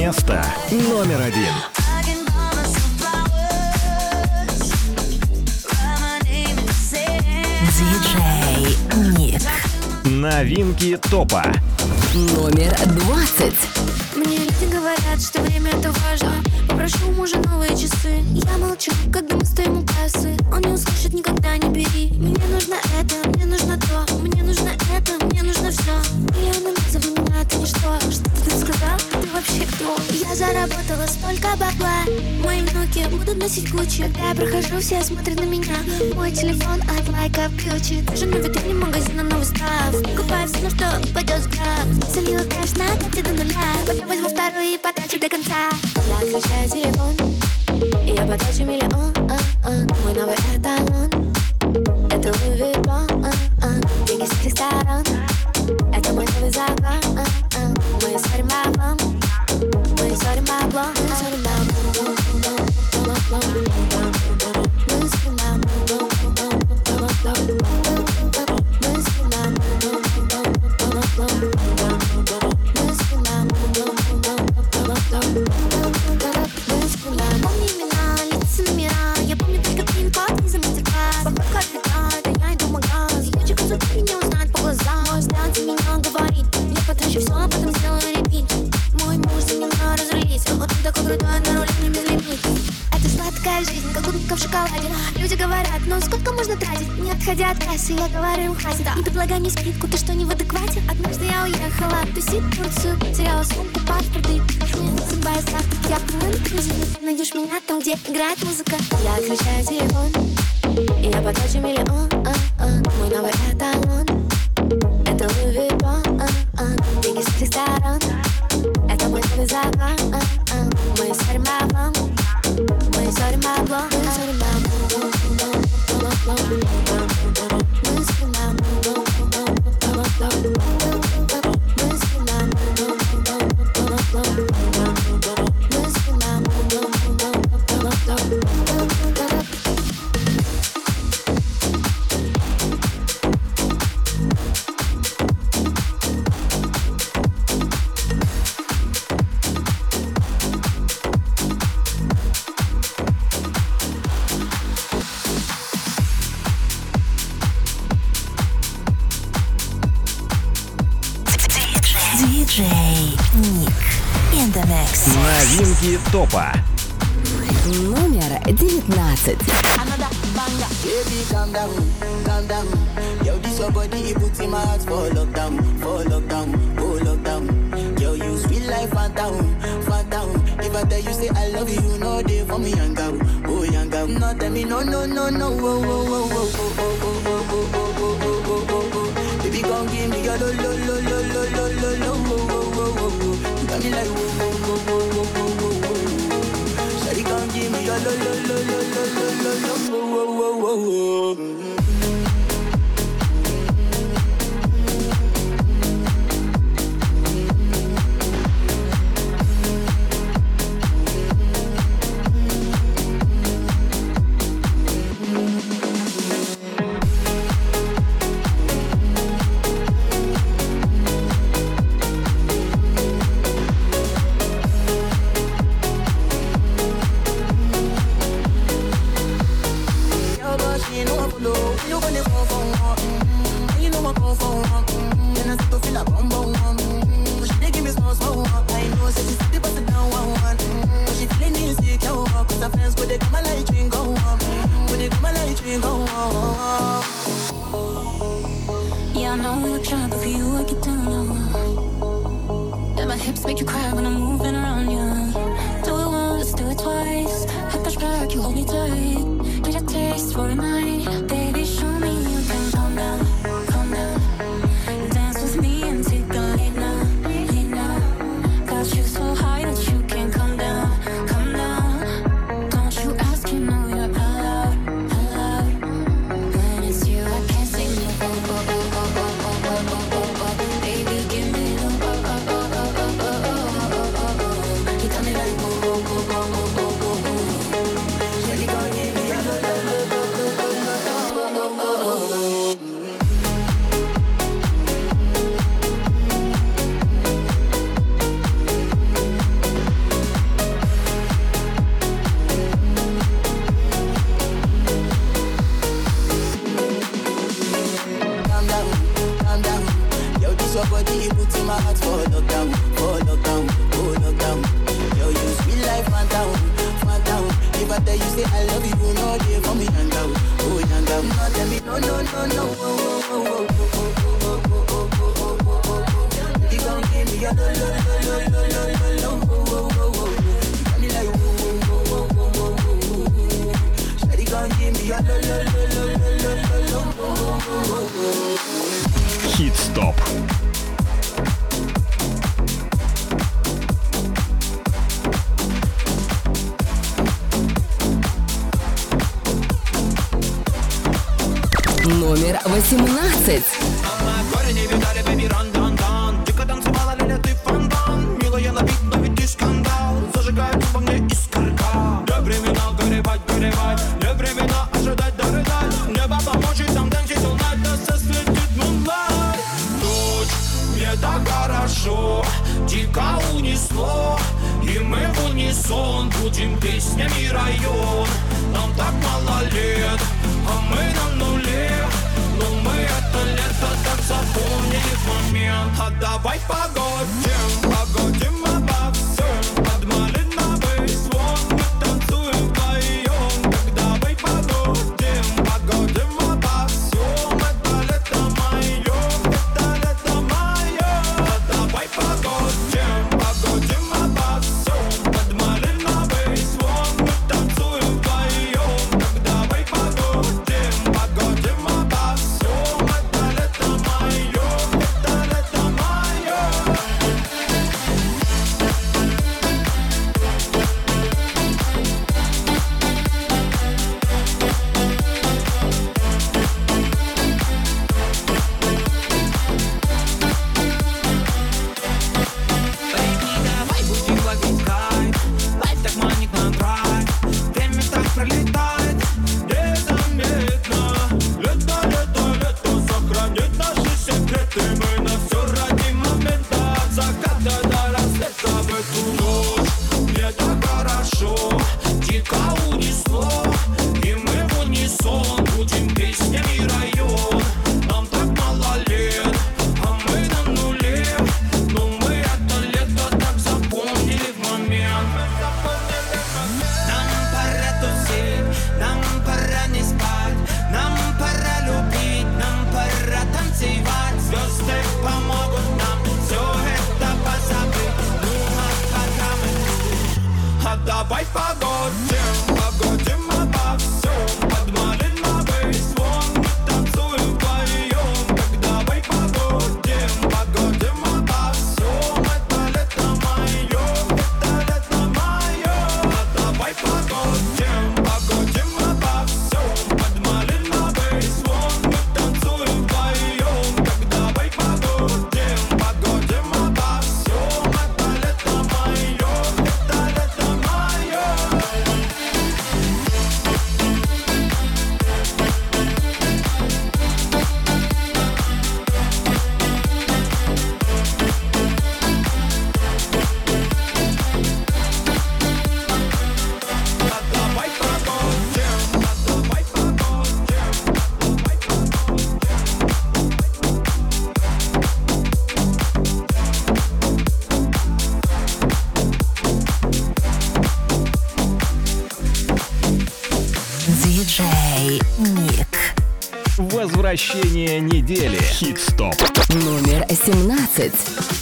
Место номер один. Диджей Ник. Новинки топа. Номер двадцать. Мне люди говорят, что время это важно Попрошу у мужа новые часы Я молчу, когда мы стоим у кассы Он не услышит, никогда не бери Мне нужно это, мне нужно то Мне нужно это, мне нужно все Миллионы ничто Что ты сказал? Ты вообще кто? Я заработала столько бабла. Мои внуки будут носить Гуччи Когда я прохожу, все смотрят на меня. Мой телефон от лайка ключи Даже на витрине магазина новый став. Покупаю все, на что упадет взгляд Залила кэш на карте до нуля. Потом возьму вторую и потрачу до конца. Я отключаю телефон. И я потрачу миллион. А, а. Мой новый эталон. Это а, а. Деньги с ресторан им хватит Не предлагай мне скидку, ты что, не в адеквате? Однажды я уехала тусить в Турцию Теряла сумку, паспорты. Судьба и завтра я круизе Найдешь меня там, где играет музыка. Я отключаю телефон Got me like oh, oh. give me. Возвращение недели. Хит-стоп. Номер 17.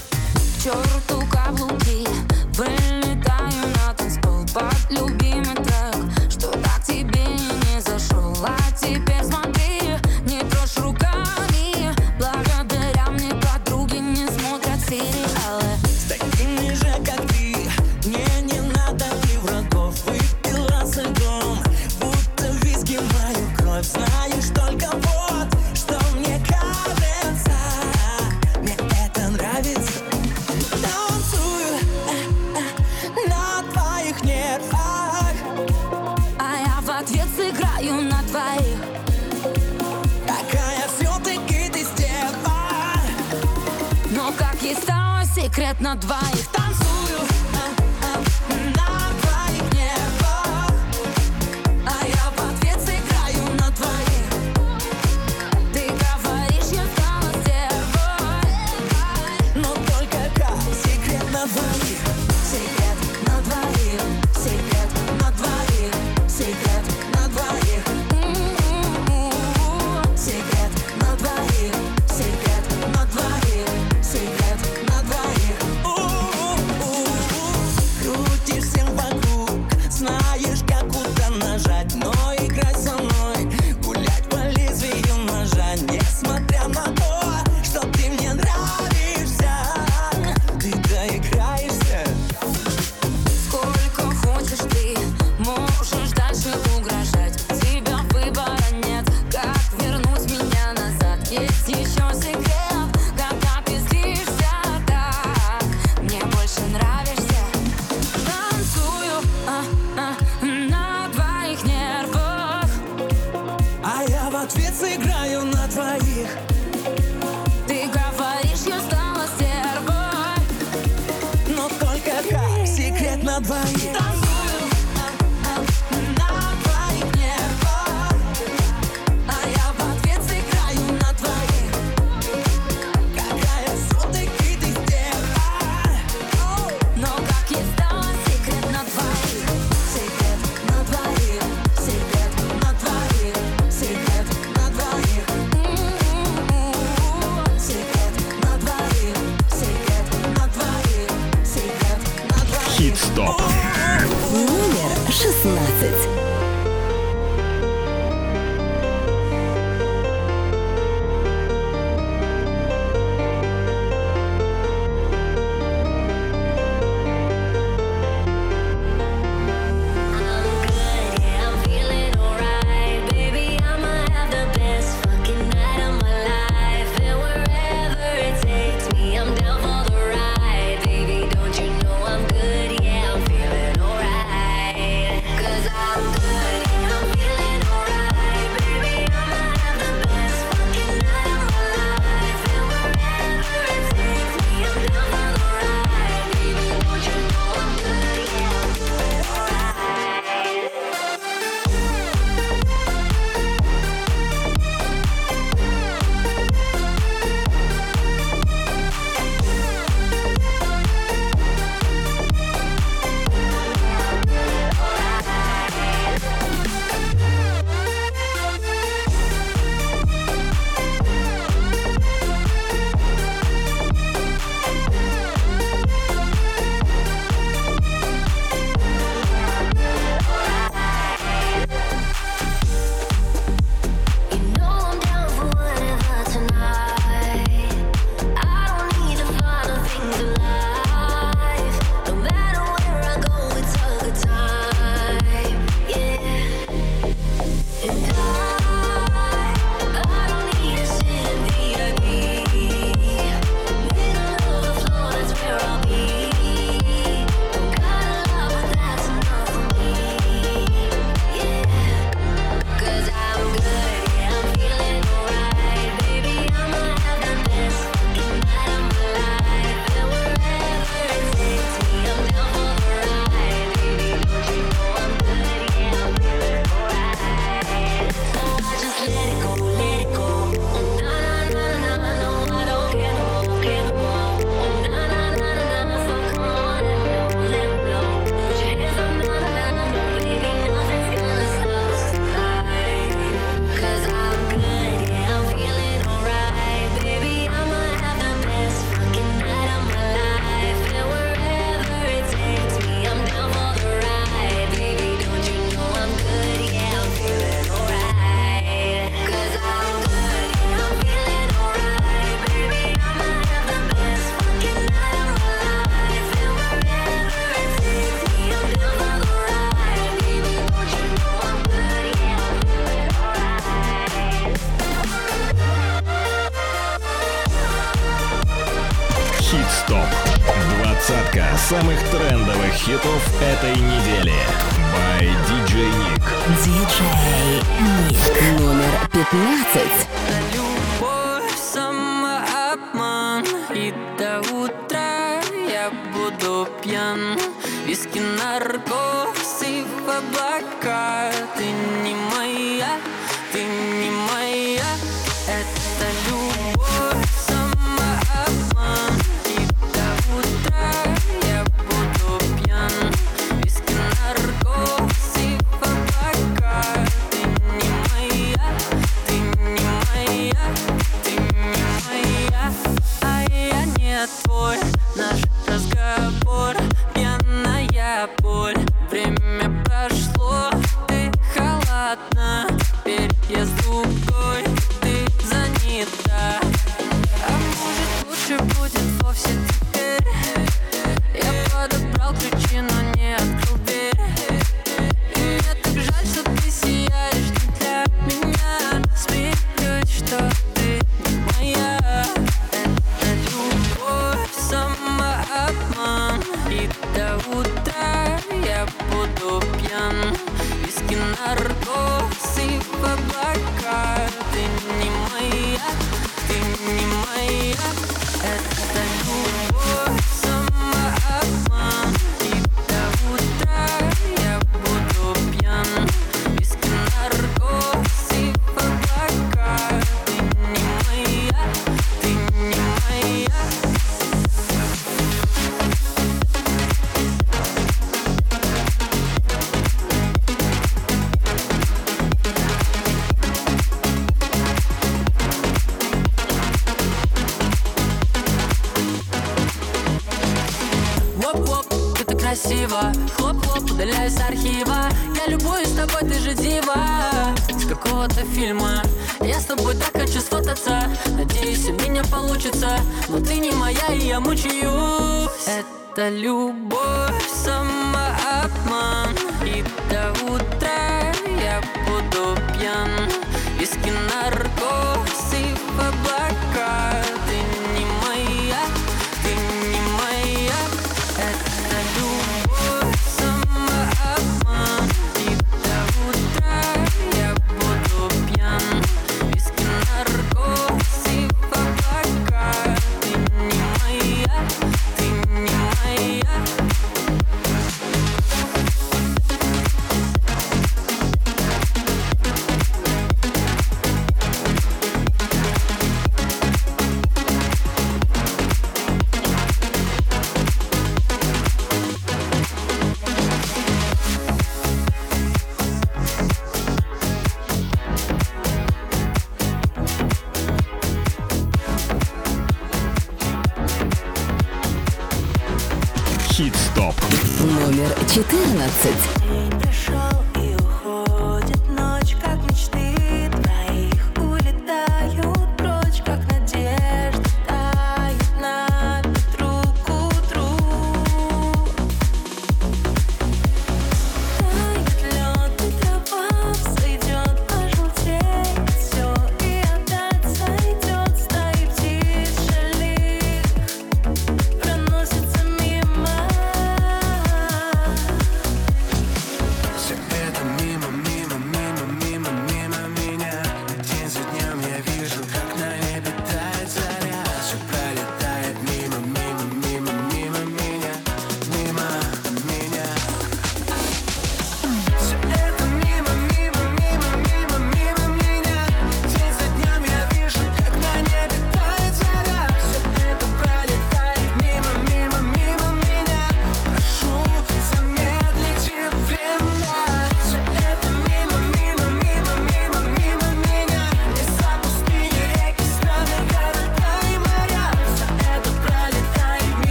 Это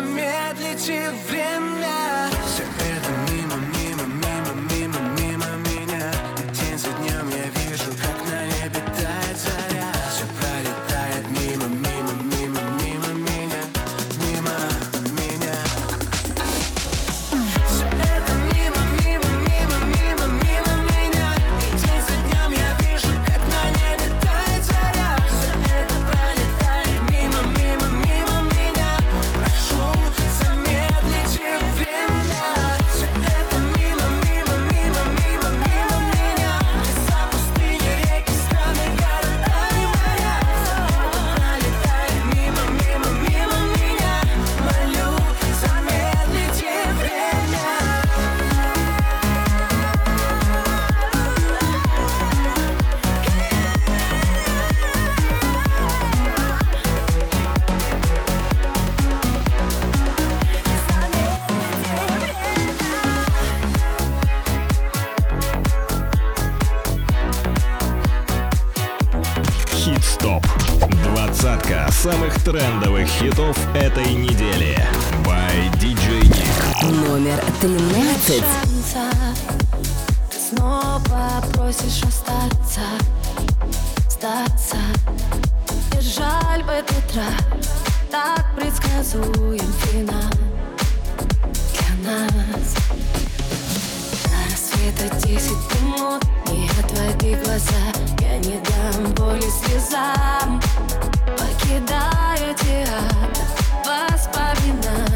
замедлите время секунд Не отводи глаза, я не дам боли слезам. Покидаю театр воспоминаний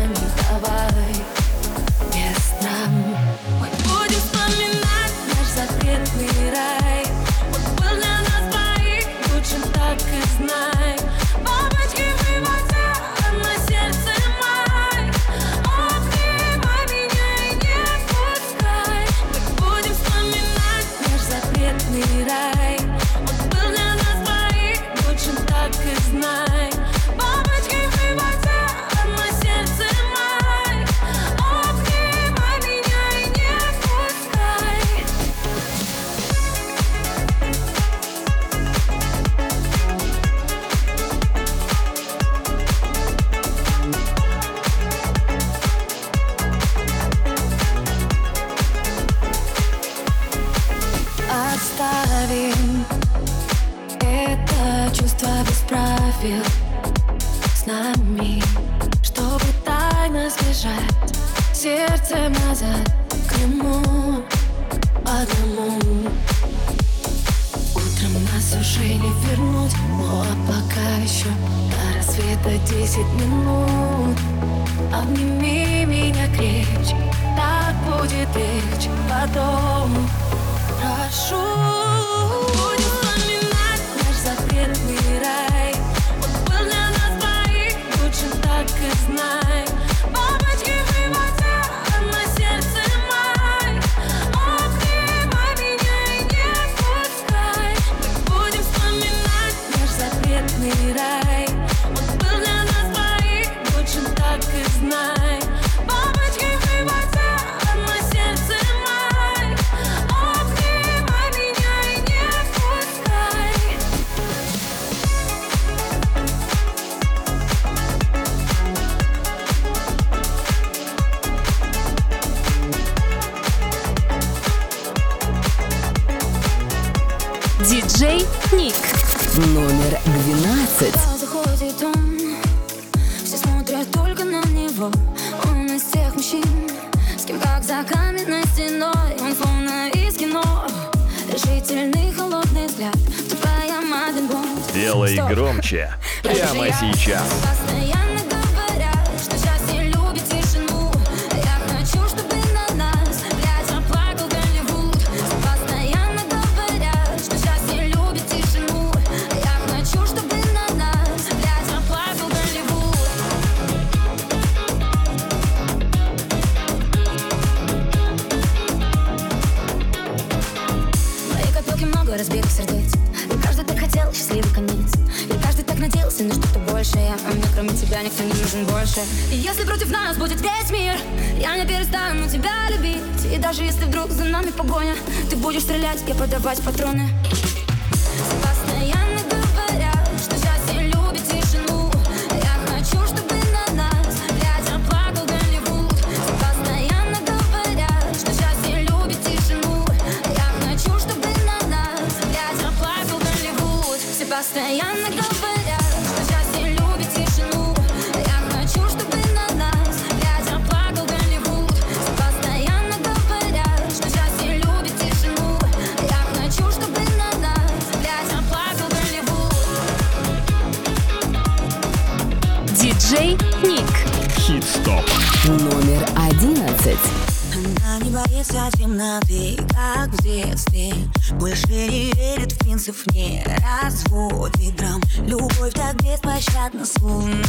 боится темноты, как в детстве. Больше не верит в принцип, не развод ветром Любовь так беспощадна, словно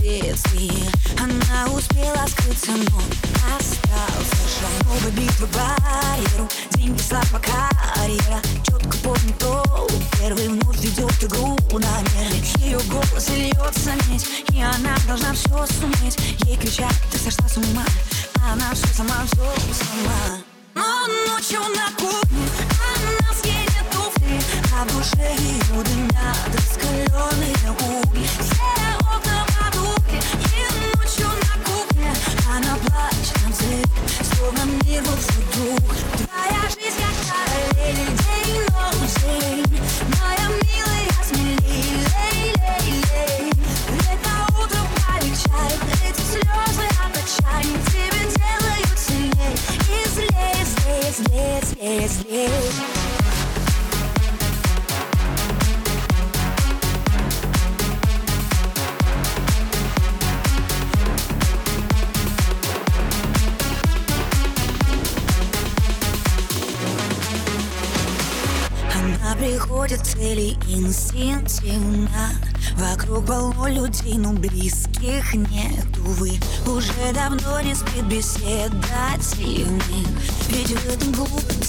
бедствие Она успела скрыться, но остался шаг Новая битва барьеру, деньги, слабо карьера. Четко помню, то первый вновь ведет игру на нервы Ее голос льется медь, и она должна все суметь. Ей кричат, ты сошла с ума а она все сама, все сама. Но ночью на кухне Она скинет туфли А душе ее дымят раскаленные угли. Все окна потухли И ночью на кухне Она плачет, нам злит Словно мир вот вдруг Твоя жизнь не Она приходит цели инстинктивно. Вокруг полно людей, но близких нет. Увы, уже давно не спит беседа Ведь в этом глупом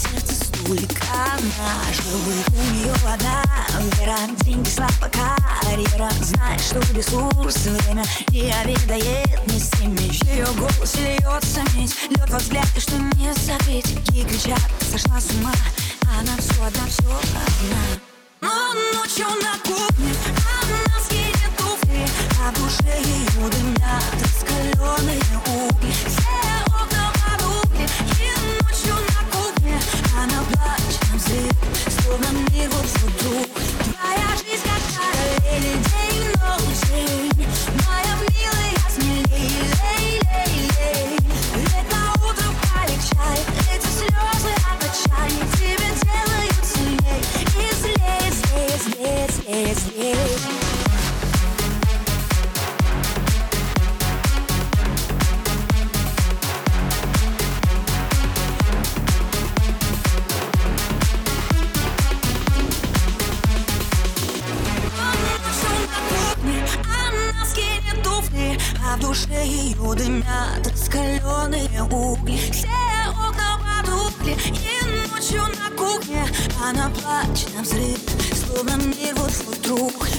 Улика наш выбор у вода Вера, деньги, карьера Знаешь, что ресурс, время не обедает Не стремишь, ее голос льется медь Лед во и что не забыть И сошла с ума Она все одна, все одна Но ночью на кухне она скинет туфли А в ее дымят раскаленные угли Все окна amigo futuro. она плачет на взрыв Словно мир вот вдруг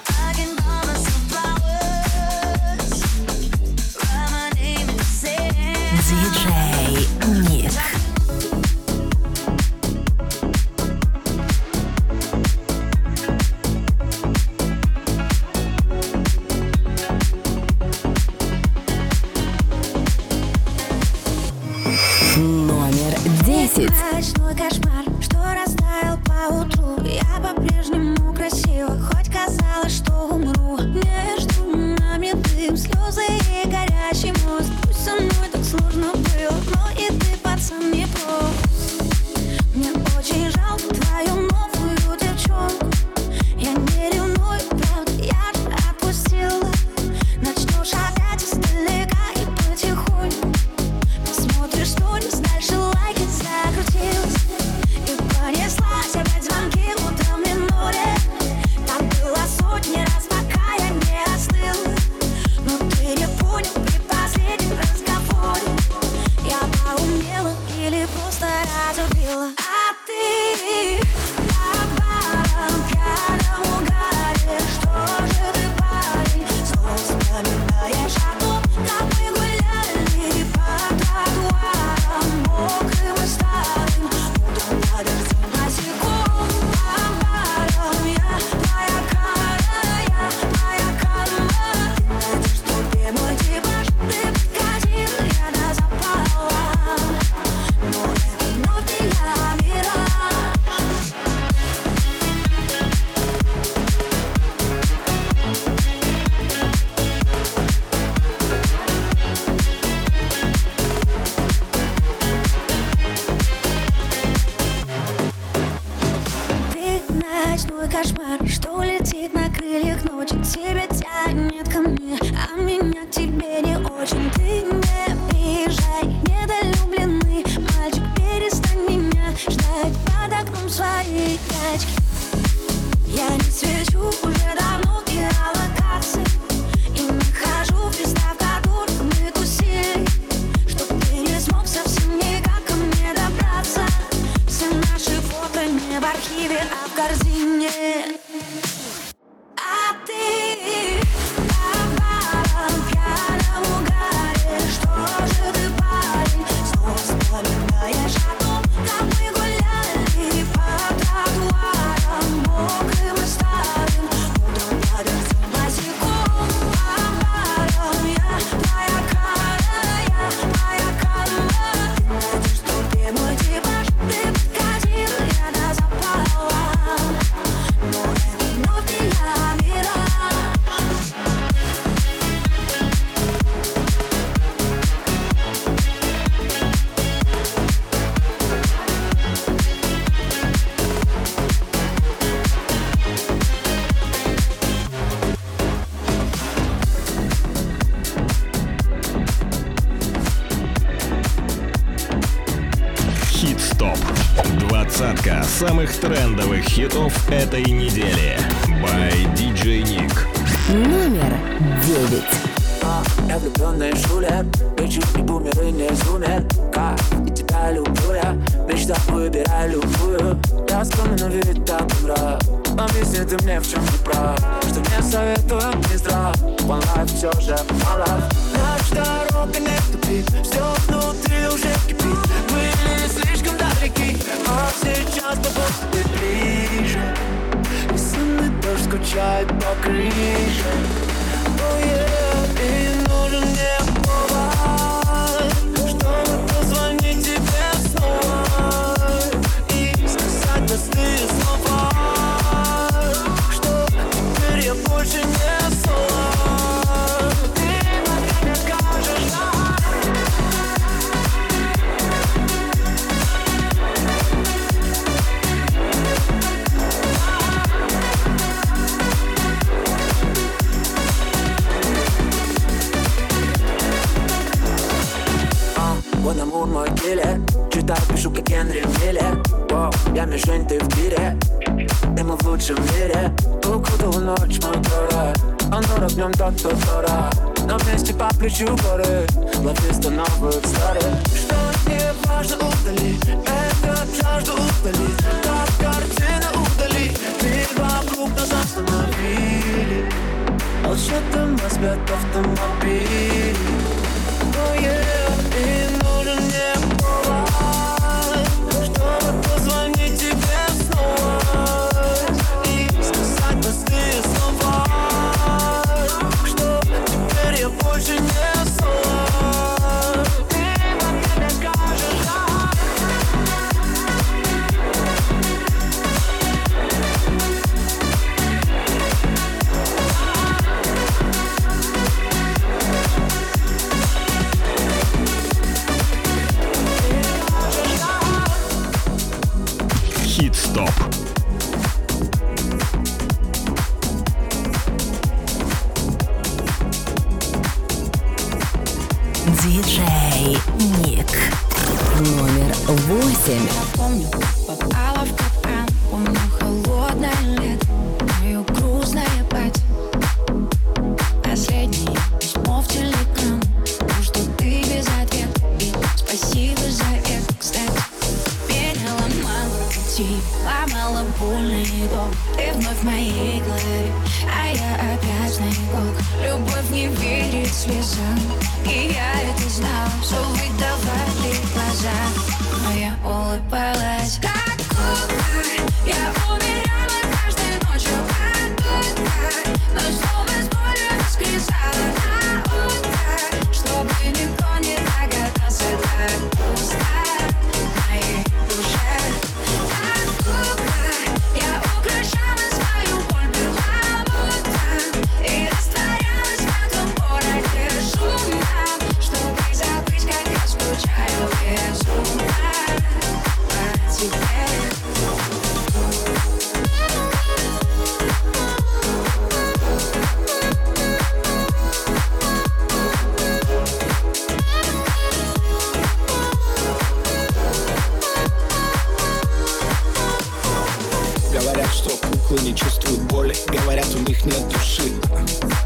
Диджей Ник. Самых трендовых хитов этой недели. By DJ Nick. Номер девять. Я влюбленный шулер Лечу и бумеры не сумер Как и тебя люблю я Мечта выбирай любую Я но ведь так умра Объясни ты мне, в чем не прав Что мне советую не здрав One life все же мало Наша дорога не тупик Все внутри уже кипит Были далеки А сейчас попробуй ближе. И сонный дождь скучает по крыше. Oh yeah, киллер Читаю, пишу, как Генри Миллер Воу, я мишень, ты в тире. И мы в лучшем мире Укутал ночь, мой город Он дорог, в нем тот, кто дорог Но вместе по плечу горы. Лови новых старых. Что не важно, удали. Этот жажду удали. Как картина удали. Мир вокруг нас остановили. Молчат спят автомобили. Oh yeah, и нужен мне них нет души.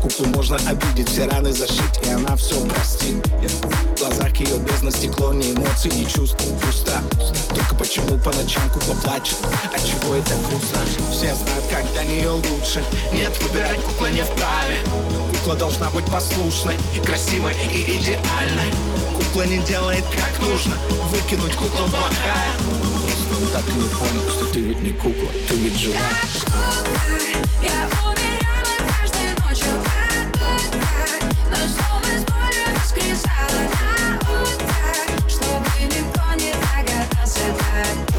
Куклу можно обидеть, все раны зашить И она все простит. В глазах ее бездна стекло, ни эмоций, ни чувств Пусто Только почему по ночам кукла плачет? От чего это грустно? Все знают, как для нее лучше. Нет, выбирать кукла не вправе. Кукла должна быть послушной Красивой и идеальной. Кукла не делает как нужно. Выкинуть куклу плохая так и не понял, что ты ведь не кукла Ты ведь жива. Я умирала Чтобы никто не догадался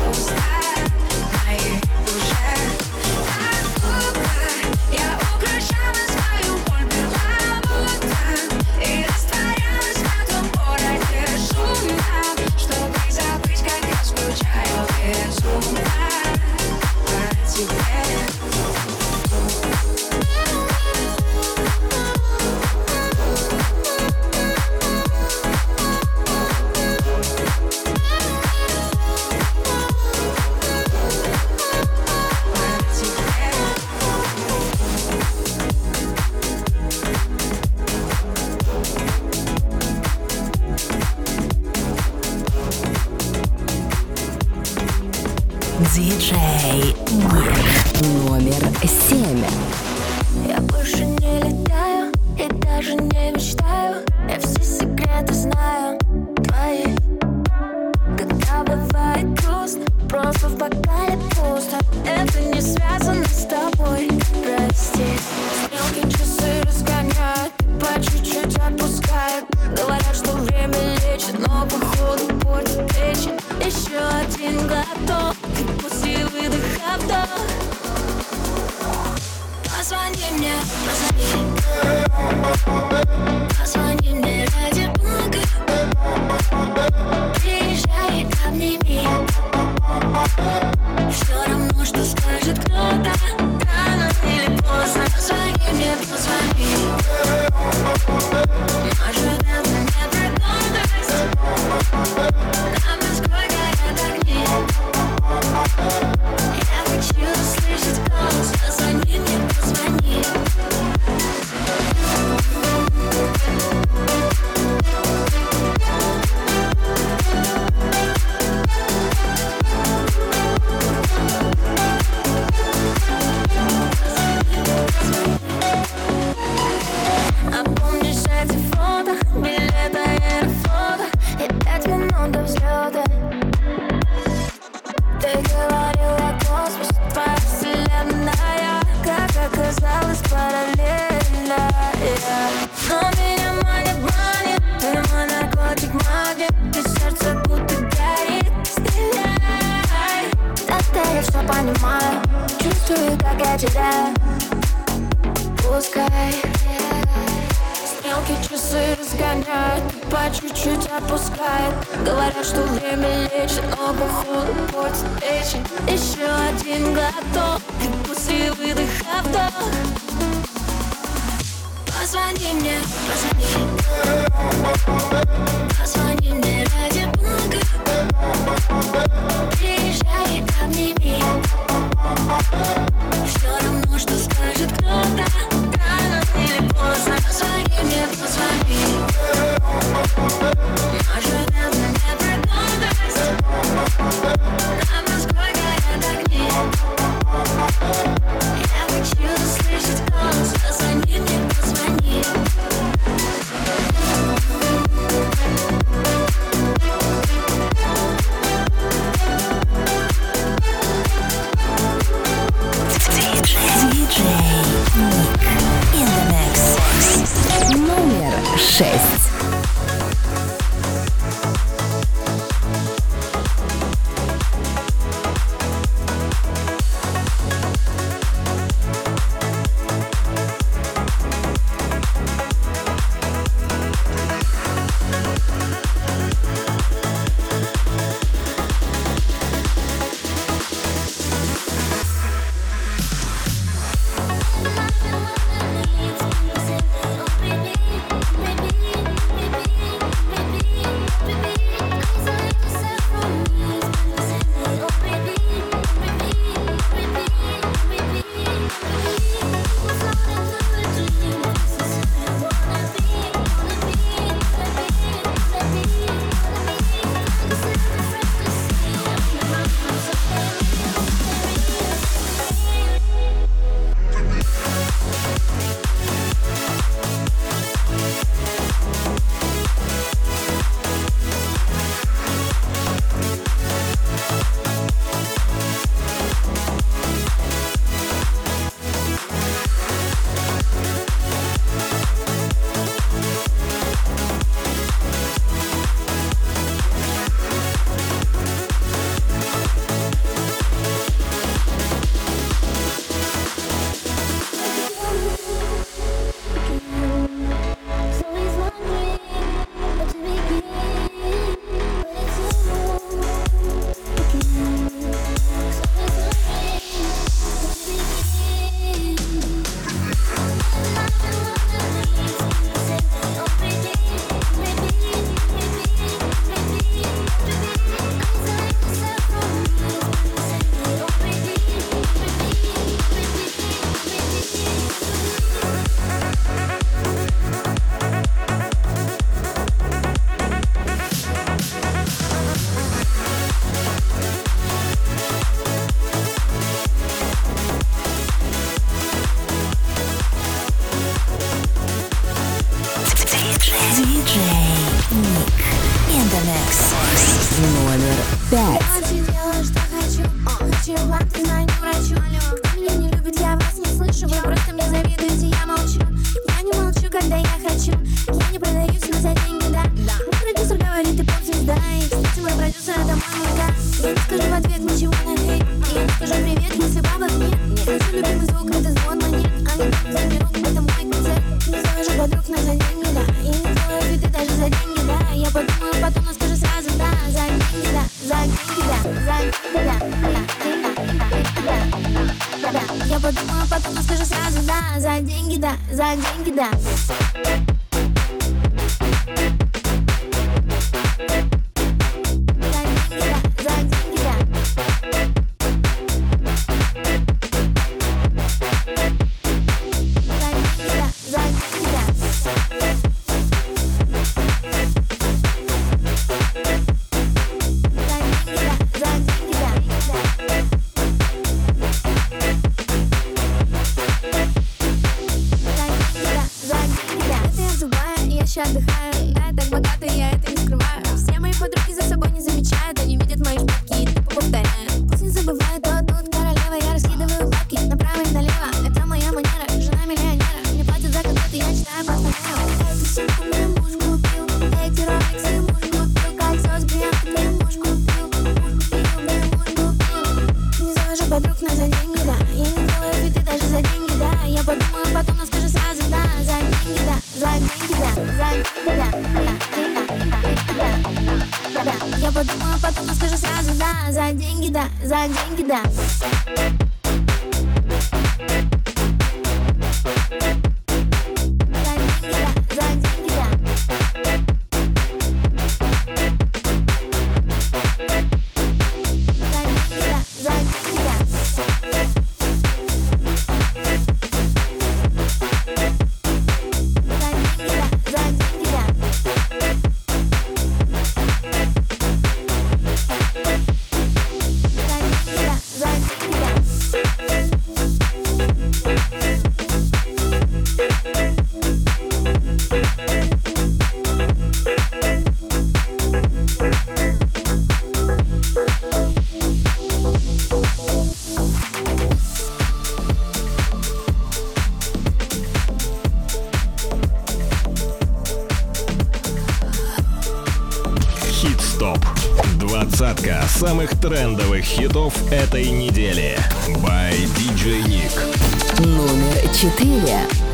самых трендовых хитов этой недели. By DJ Nick. Номер четыре.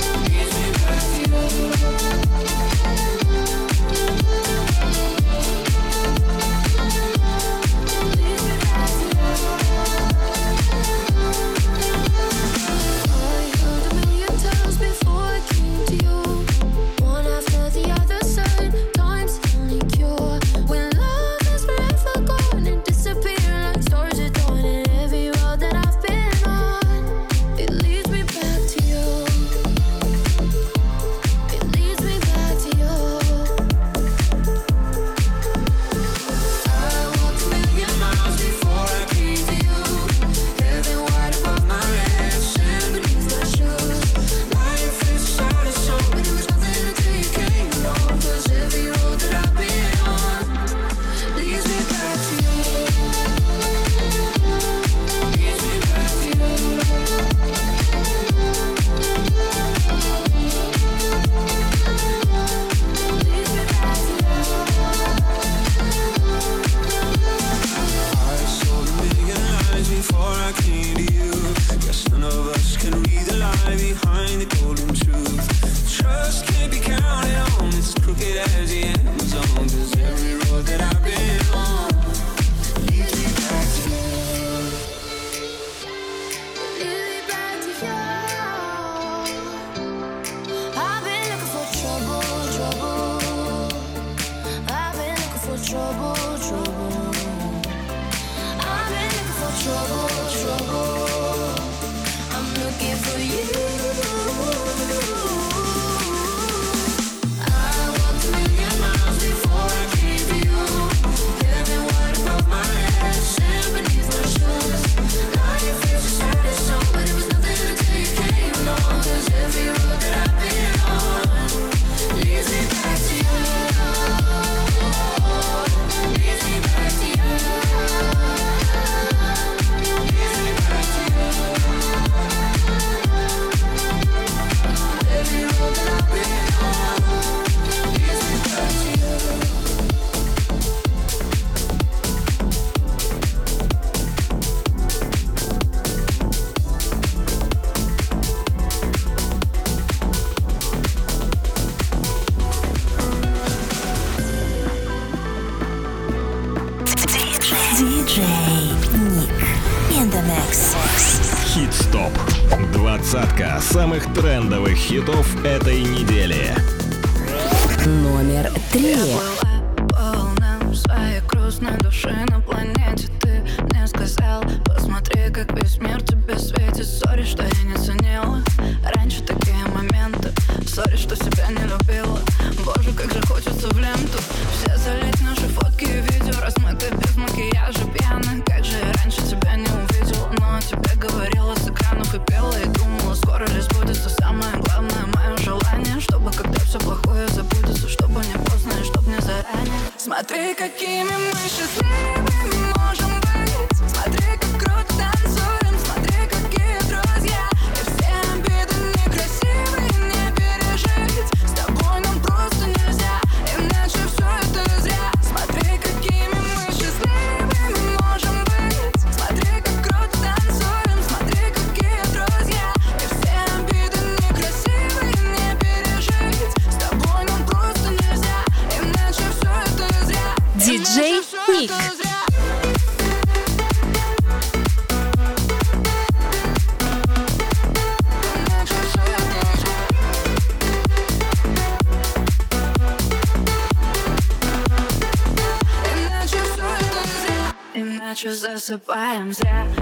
so by himself.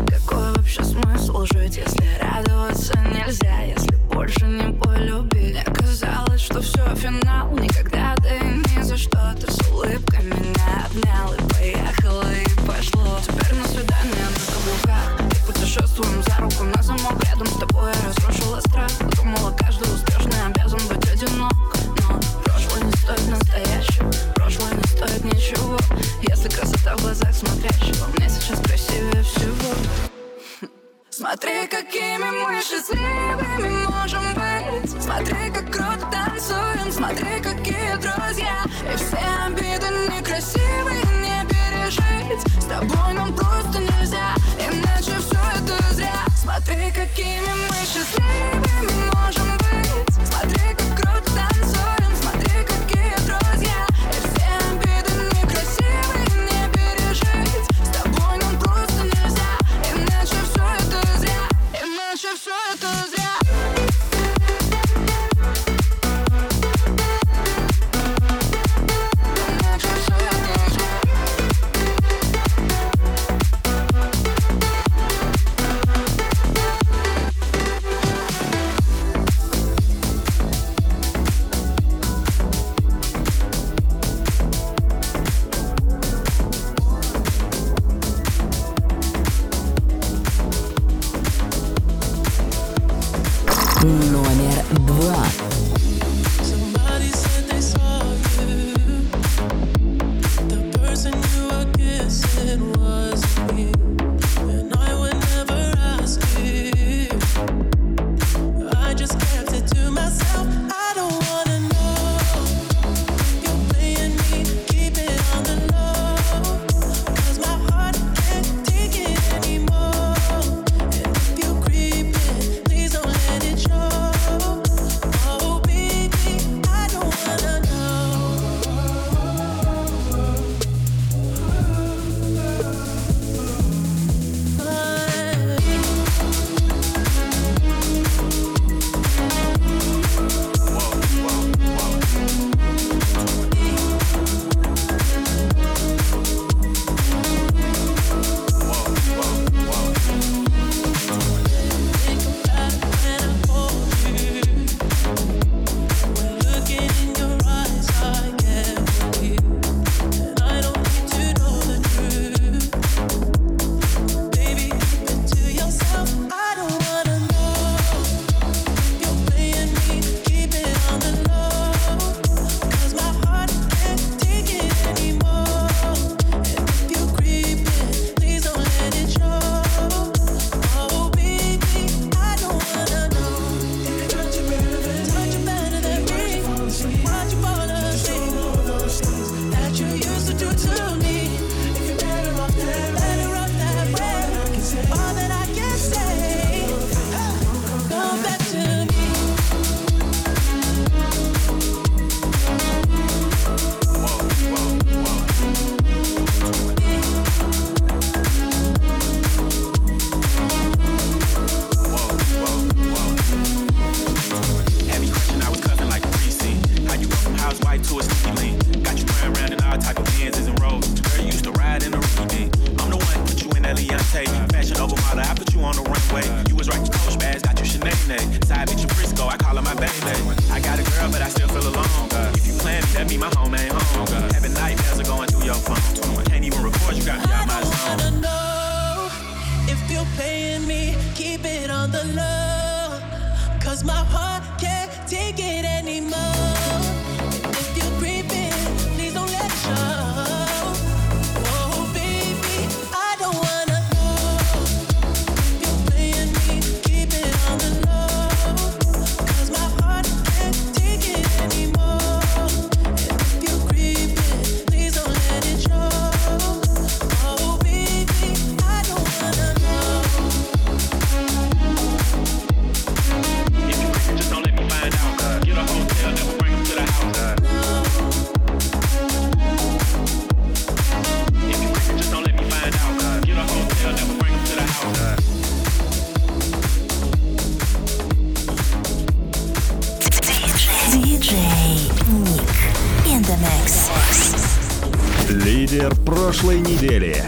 Прошлой недели.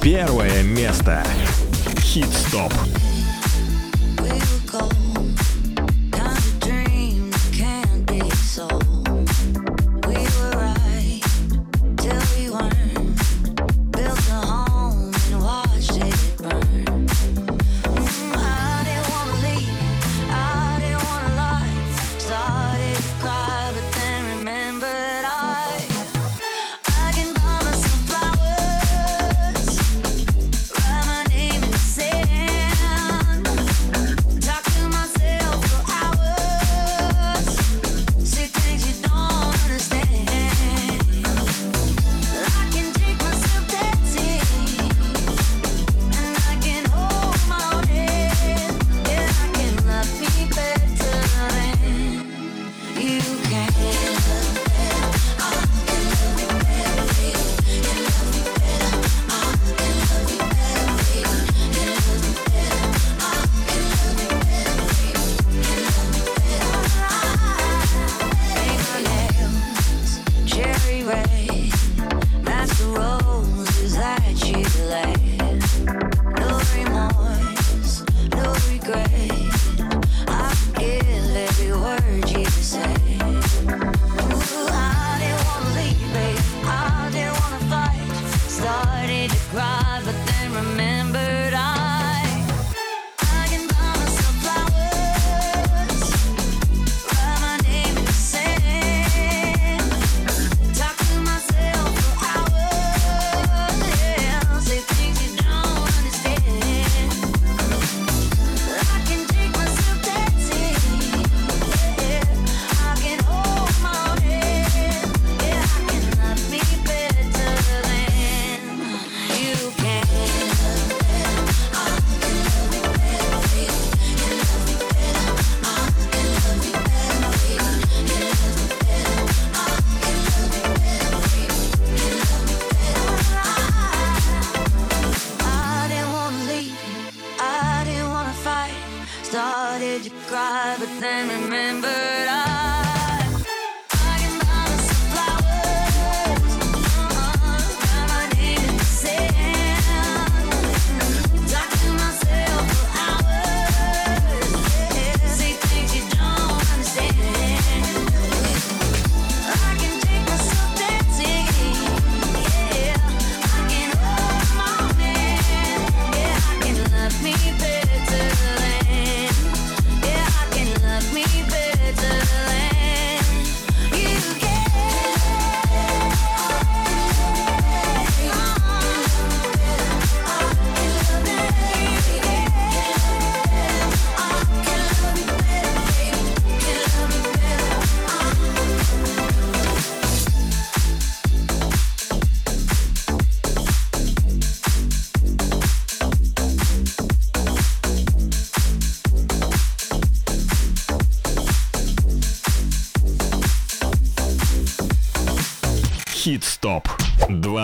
Первое место. Хит-стоп.